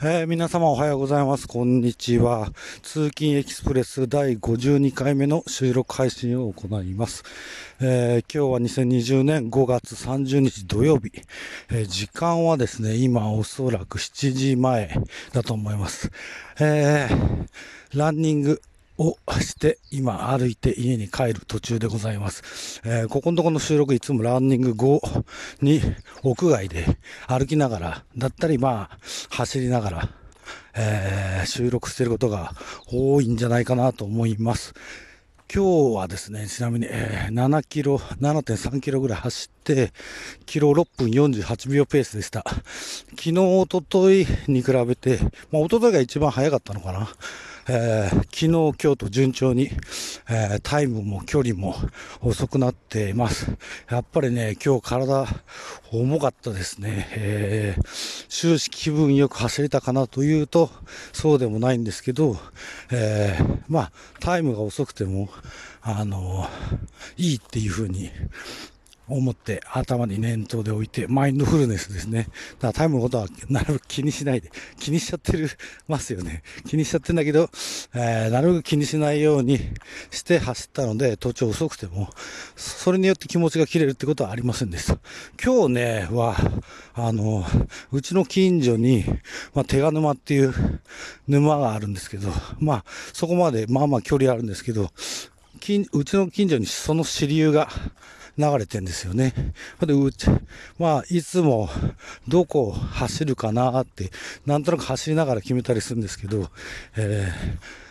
えー、皆様おはようございます。こんにちは。通勤エキスプレス第52回目の収録配信を行います。えー、今日は2020年5月30日土曜日。えー、時間はですね、今おそらく7時前だと思います。えランニングをして今歩いて家に帰る途中でございます。えー、ここのところの収録いつもランニング後に屋外で歩きながらだったりまあ走りながら、えー、収録していることが多いんじゃないかなと思います。今日はですね、ちなみに、えー、7キロ、7.3キロぐらい走って、キロ6分48秒ペースでした。昨日、おとといに比べて、まあ、おとといが一番早かったのかな。えー、昨日、今日と順調に、えー、タイムも距離も遅くなっています。やっぱりね、今日体重かったですね。えー、終始気分よく走れたかなというと、そうでもないんですけど、えー、まあ、タイムが遅くても、あのいいっていうふうに思って頭に念頭で置いて、マインドフルネスですね。だからタイムのことはなるべく気にしないで、気にしちゃってるますよね。気にしちゃってんだけど、えー、なるべく気にしないようにして走ったので、途中遅くても、それによって気持ちが切れるってことはありませんでした。今日ね、は、あの、うちの近所に、まあ、手賀沼っていう沼があるんですけど、まあ、そこまでまあまあ距離あるんですけど、うちの近所にその支流が流れてんですよね。で、うち、まあ、いつもどこを走るかなって、なんとなく走りながら決めたりするんですけど、えー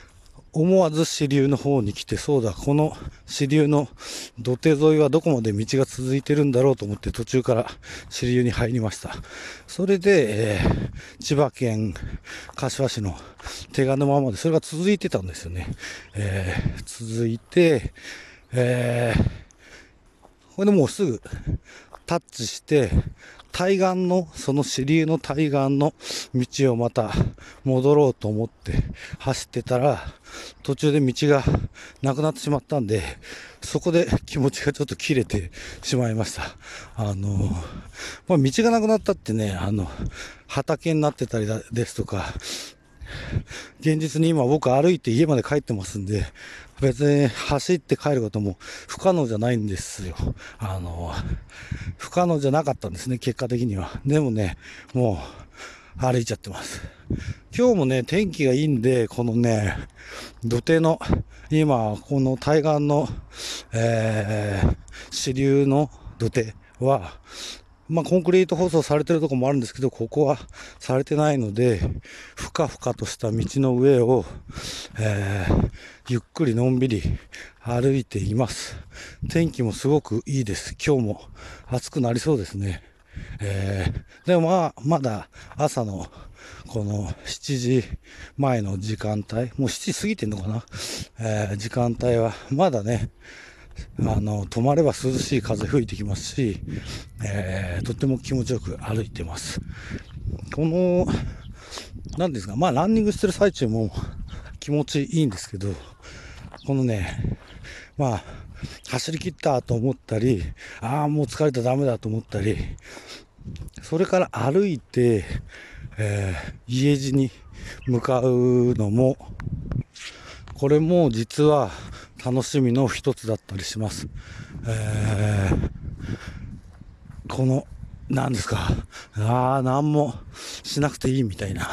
思わず支流の方に来て、そうだ、この支流の土手沿いはどこまで道が続いてるんだろうと思って途中から支流に入りました。それで、えー、千葉県柏市の手賀沼までそれが続いてたんですよね。えー、続いて、えーこれでもうすぐタッチして、対岸の、その支流の対岸の道をまた戻ろうと思って走ってたら、途中で道がなくなってしまったんで、そこで気持ちがちょっと切れてしまいました。あの、まあ、道がなくなったってね、あの、畑になってたりですとか、現実に今僕歩いて家まで帰ってますんで、別に走って帰ることも不可能じゃないんですよ。あの、不可能じゃなかったんですね、結果的には。でもね、もう歩いちゃってます。今日もね、天気がいいんで、このね、土手の、今、この対岸の、えー、支流の土手は、まあ、コンクリート舗装されてるとこもあるんですけど、ここはされてないので、ふかふかとした道の上を、えー、ゆっくりのんびり歩いています。天気もすごくいいです。今日も暑くなりそうですね。えー、でもまあ、まだ朝のこの7時前の時間帯、もう7時過ぎてんのかな、えー、時間帯はまだね、あの、止まれば涼しい風吹いてきますし、えー、とっても気持ちよく歩いてます。この、何ですか、まあランニングしてる最中も気持ちいいんですけど、このね、まあ、走り切ったと思ったり、ああ、もう疲れたらダメだと思ったり、それから歩いて、えー、家路に向かうのも、これも実は楽しみの一つだったりします。えー、この、何ですか、ああ、何もしなくていいみたいな。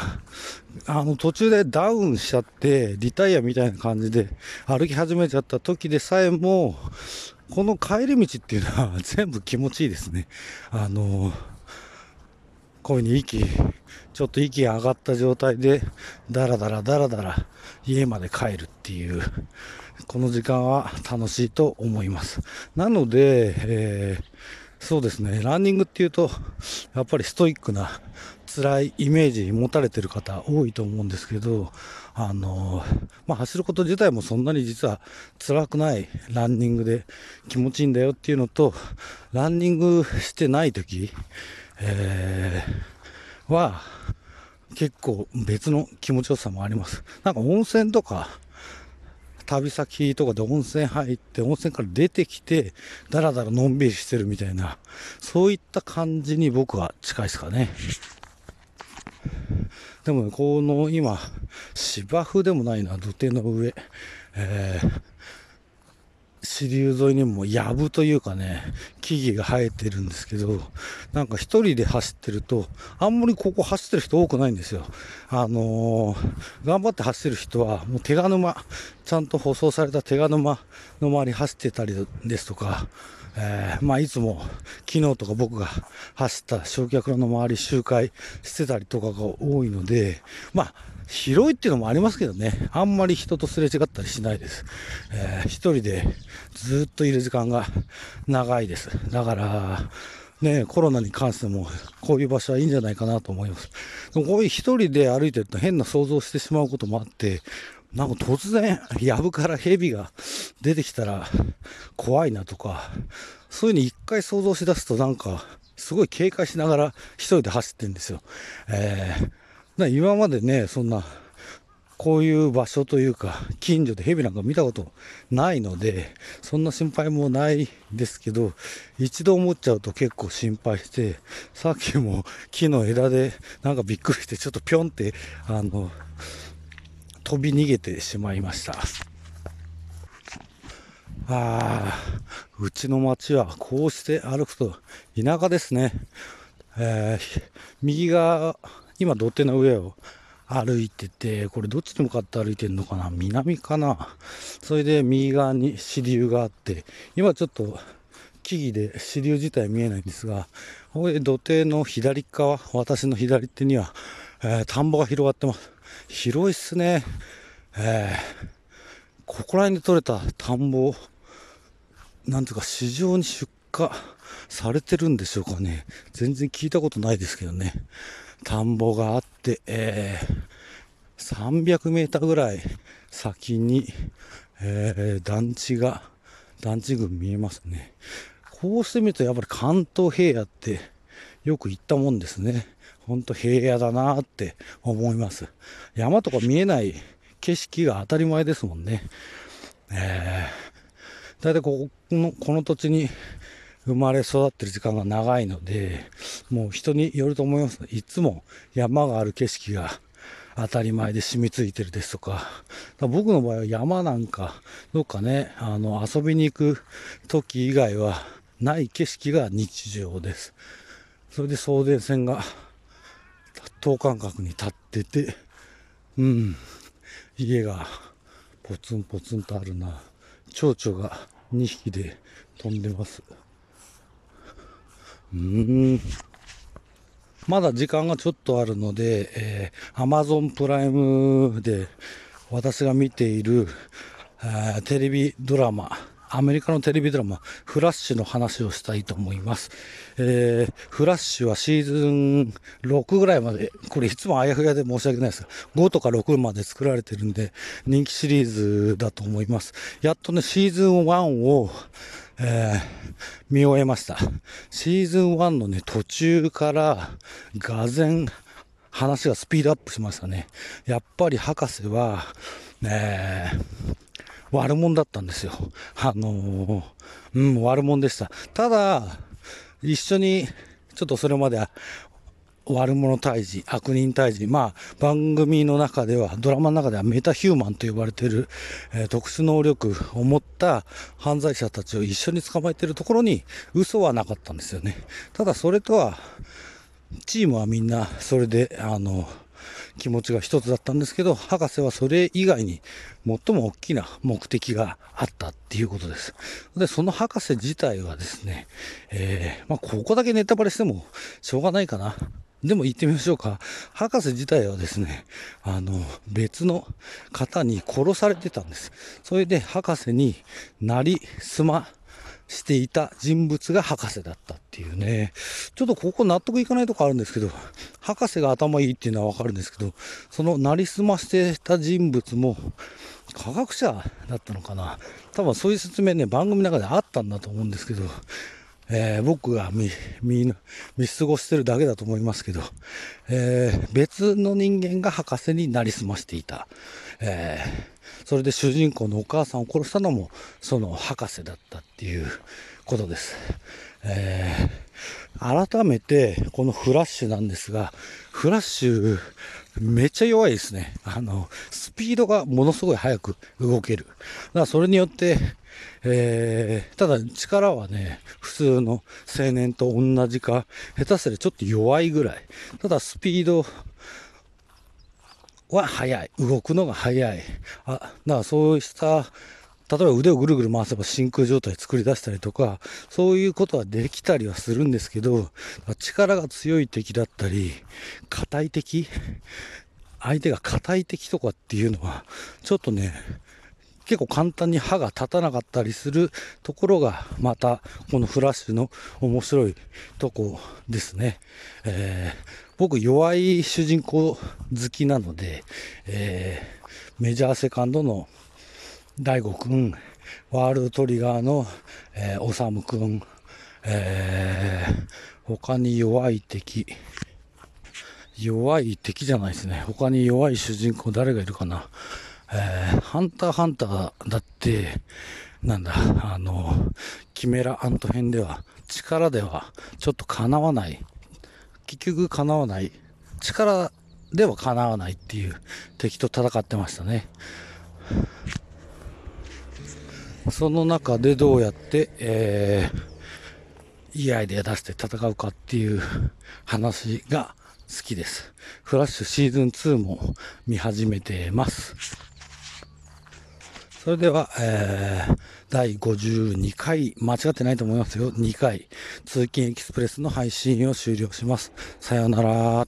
あの、途中でダウンしちゃって、リタイアみたいな感じで歩き始めちゃった時でさえも、この帰り道っていうのは 全部気持ちいいですね。あの、こういうふうに息、ちょっと息が上がった状態で、だらだらだらだら家まで帰るっていう、この時間は楽しいと思います。なので、えー、そうですね、ランニングっていうと、やっぱりストイックな辛いイメージ持たれてる方多いと思うんですけど、あの、まあ、走ること自体もそんなに実は辛くないランニングで気持ちいいんだよっていうのと、ランニングしてない時、えー、は、結構別の気持ちよさもあります。なんか温泉とか、旅先とかで温泉入って、温泉から出てきて、だらだらのんびりしてるみたいな、そういった感じに僕は近いですかね。でも、ね、この今、芝生でもないな、土手の上、えー、支流沿いにも藪というかね、木々が生えてるんですけど、なんか一人で走ってると、あんまりここ走ってる人多くないんですよ。あのー、頑張って走ってる人は、もう手賀沼、ちゃんと舗装された手賀沼の周り走ってたりですとか、えー、まあ、いつも昨日とか僕が走った焼却炉の周り周回してたりとかが多いので、まあ、広いっていうのもありますけどね、あんまり人とすれ違ったりしないです。えー、一人でずっといる時間が長いです。だから、ね、コロナに関しても、こういう場所はいいんじゃないかなと思います。でもこういう一人で歩いてると変な想像してしまうこともあって、なんか突然、藪から蛇が出てきたら怖いなとか、そういうの一回想像しだすとなんか、すごい警戒しながら一人で走ってんですよ。えー、今までね、そんな、こういう場所というか、近所で蛇なんか見たことないので、そんな心配もないですけど、一度思っちゃうと結構心配して、さっきも木の枝でなんかびっくりして、ちょっとぴょんって、あの、飛び逃げてしまいました。ああ、うちの町はこうして歩くと田舎ですね。えー、右側、今土手の上を歩いてて、これどっちに向かって歩いてんのかな？南かな？それで右側に支流があって、今ちょっと木々で支流自体見えないんですが、ここで土手の左側、私の左手には、えー、田んぼが広がってます。広いっすね。えー、ここら辺で採れた田んぼ、なんていうか市場に出荷されてるんでしょうかね。全然聞いたことないですけどね。田んぼがあって、えー、300メーターぐらい先に、えー、団地が、団地群見えますね。こうしてみるとやっぱり関東平野ってよく行ったもんですね。ほんと平野だなって思います。山とか見えない景色が当たり前ですもんね。えー、だいたいこの、この土地に生まれ育ってる時間が長いので、もう人によると思います。いつも山がある景色が当たり前で染みついてるですとか、か僕の場合は山なんか、どっかね、あの、遊びに行く時以外はない景色が日常です。それで送電線が等間隔に立ってて、うん、家がポツンポツンとあるな。蝶々が2匹で飛んでます。うん。まだ時間がちょっとあるので、えー、Amazon プライムで私が見ている、えー、テレビドラマ、アメリカのテレビドラマ、フラッシュの話をしたいと思います。えー、フラッシュはシーズン6ぐらいまで、これいつもあやふやで申し訳ないですが、5とか6まで作られてるんで、人気シリーズだと思います。やっとね、シーズン1を、えー、見終えました。シーズン1のね、途中から、がぜ、話がスピードアップしましたね。やっぱり博士は、え、悪者だったんですよ。あのー、うん、悪者でした。ただ、一緒に、ちょっとそれまで、悪者退治、悪人退治、まあ、番組の中では、ドラマの中ではメタヒューマンと呼ばれている、えー、特殊能力を持った犯罪者たちを一緒に捕まえているところに嘘はなかったんですよね。ただそれとは、チームはみんなそれで、あの、気持ちが一つだったんですけど、博士はそれ以外に最も大きな目的があったっていうことです。で、その博士自体はですね、えー、まあ、ここだけネタバレしてもしょうがないかな。でも行ってみましょうか。博士自体はですね、あの、別の方に殺されてたんです。それで博士になりすましていた人物が博士だったっていうね。ちょっとここ納得いかないとこあるんですけど、博士が頭いいっていうのはわかるんですけど、そのなりすましてた人物も科学者だったのかな。多分そういう説明ね、番組の中であったんだと思うんですけど、えー、僕が見、見、見過ごしてるだけだと思いますけど、えー、別の人間が博士になりすましていた。えー、それで主人公のお母さんを殺したのも、その博士だったっていうことです。えー改めて、このフラッシュなんですが、フラッシュ、めっちゃ弱いですね。あの、スピードがものすごい速く動ける。だからそれによって、えー、ただ力はね、普通の青年と同じか、下手すりゃちょっと弱いぐらい。ただスピードは速い。動くのが速い。あ、だからそうした例えば腕をぐるぐる回せば真空状態作り出したりとか、そういうことはできたりはするんですけど、力が強い敵だったり、硬い敵相手が硬い敵とかっていうのは、ちょっとね、結構簡単に歯が立たなかったりするところが、また、このフラッシュの面白いとこですね。えー、僕、弱い主人公好きなので、えー、メジャーセカンドの大悟くん、ワールドトリガーの、えー、おさむくん、えー、他に弱い敵、弱い敵じゃないですね。他に弱い主人公誰がいるかな。えー、ハンターハンターだって、なんだ、あの、キメラアント編では、力ではちょっと叶わない。結局叶わない。力では叶わないっていう敵と戦ってましたね。その中でどうやって、えー、いいアイデア出して戦うかっていう話が好きです。フラッシュシーズン2も見始めてます。それでは、えー、第52回、間違ってないと思いますよ。2回、通勤エキスプレスの配信を終了します。さようなら。